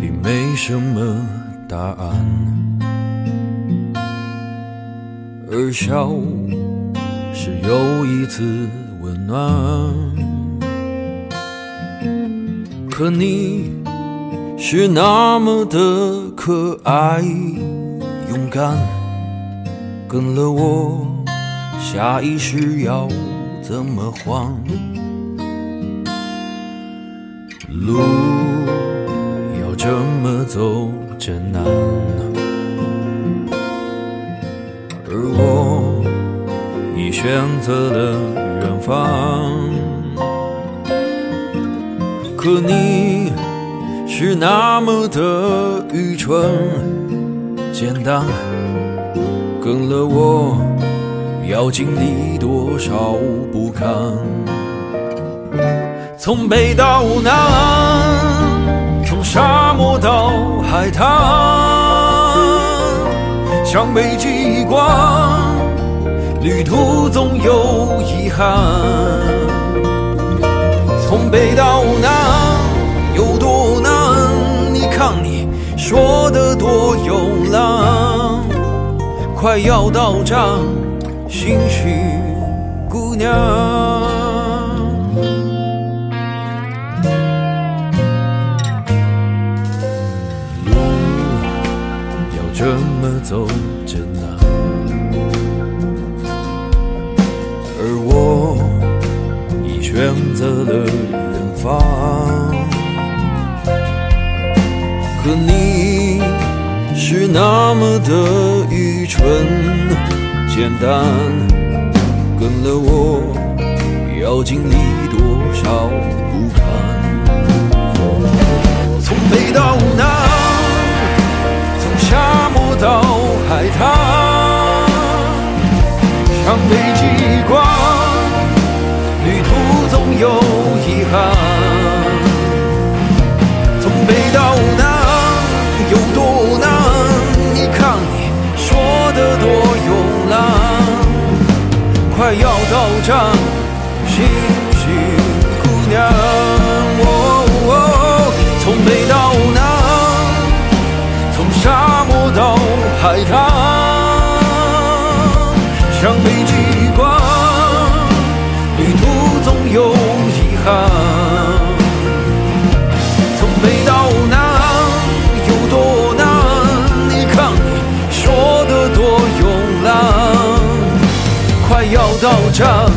并没什么答案。而笑是又一次温暖。可你是那么的可爱勇敢跟了我下一世要怎么还路这么走着难，而我已选择了远方。可你是那么的愚蠢、简单，跟了我要经历多少不堪？从北到南，从上海滩，向北极光，旅途总有遗憾。从北到南有多难？你看你说的多有浪，快要到站，心绪姑娘。这么走着难，而我已选择了远方。可你是那么的愚蠢、简单，跟了我要经历多少不堪？从北到唱，星星姑娘。哦，从北到南。从沙漠到海滩，像北极嚣张，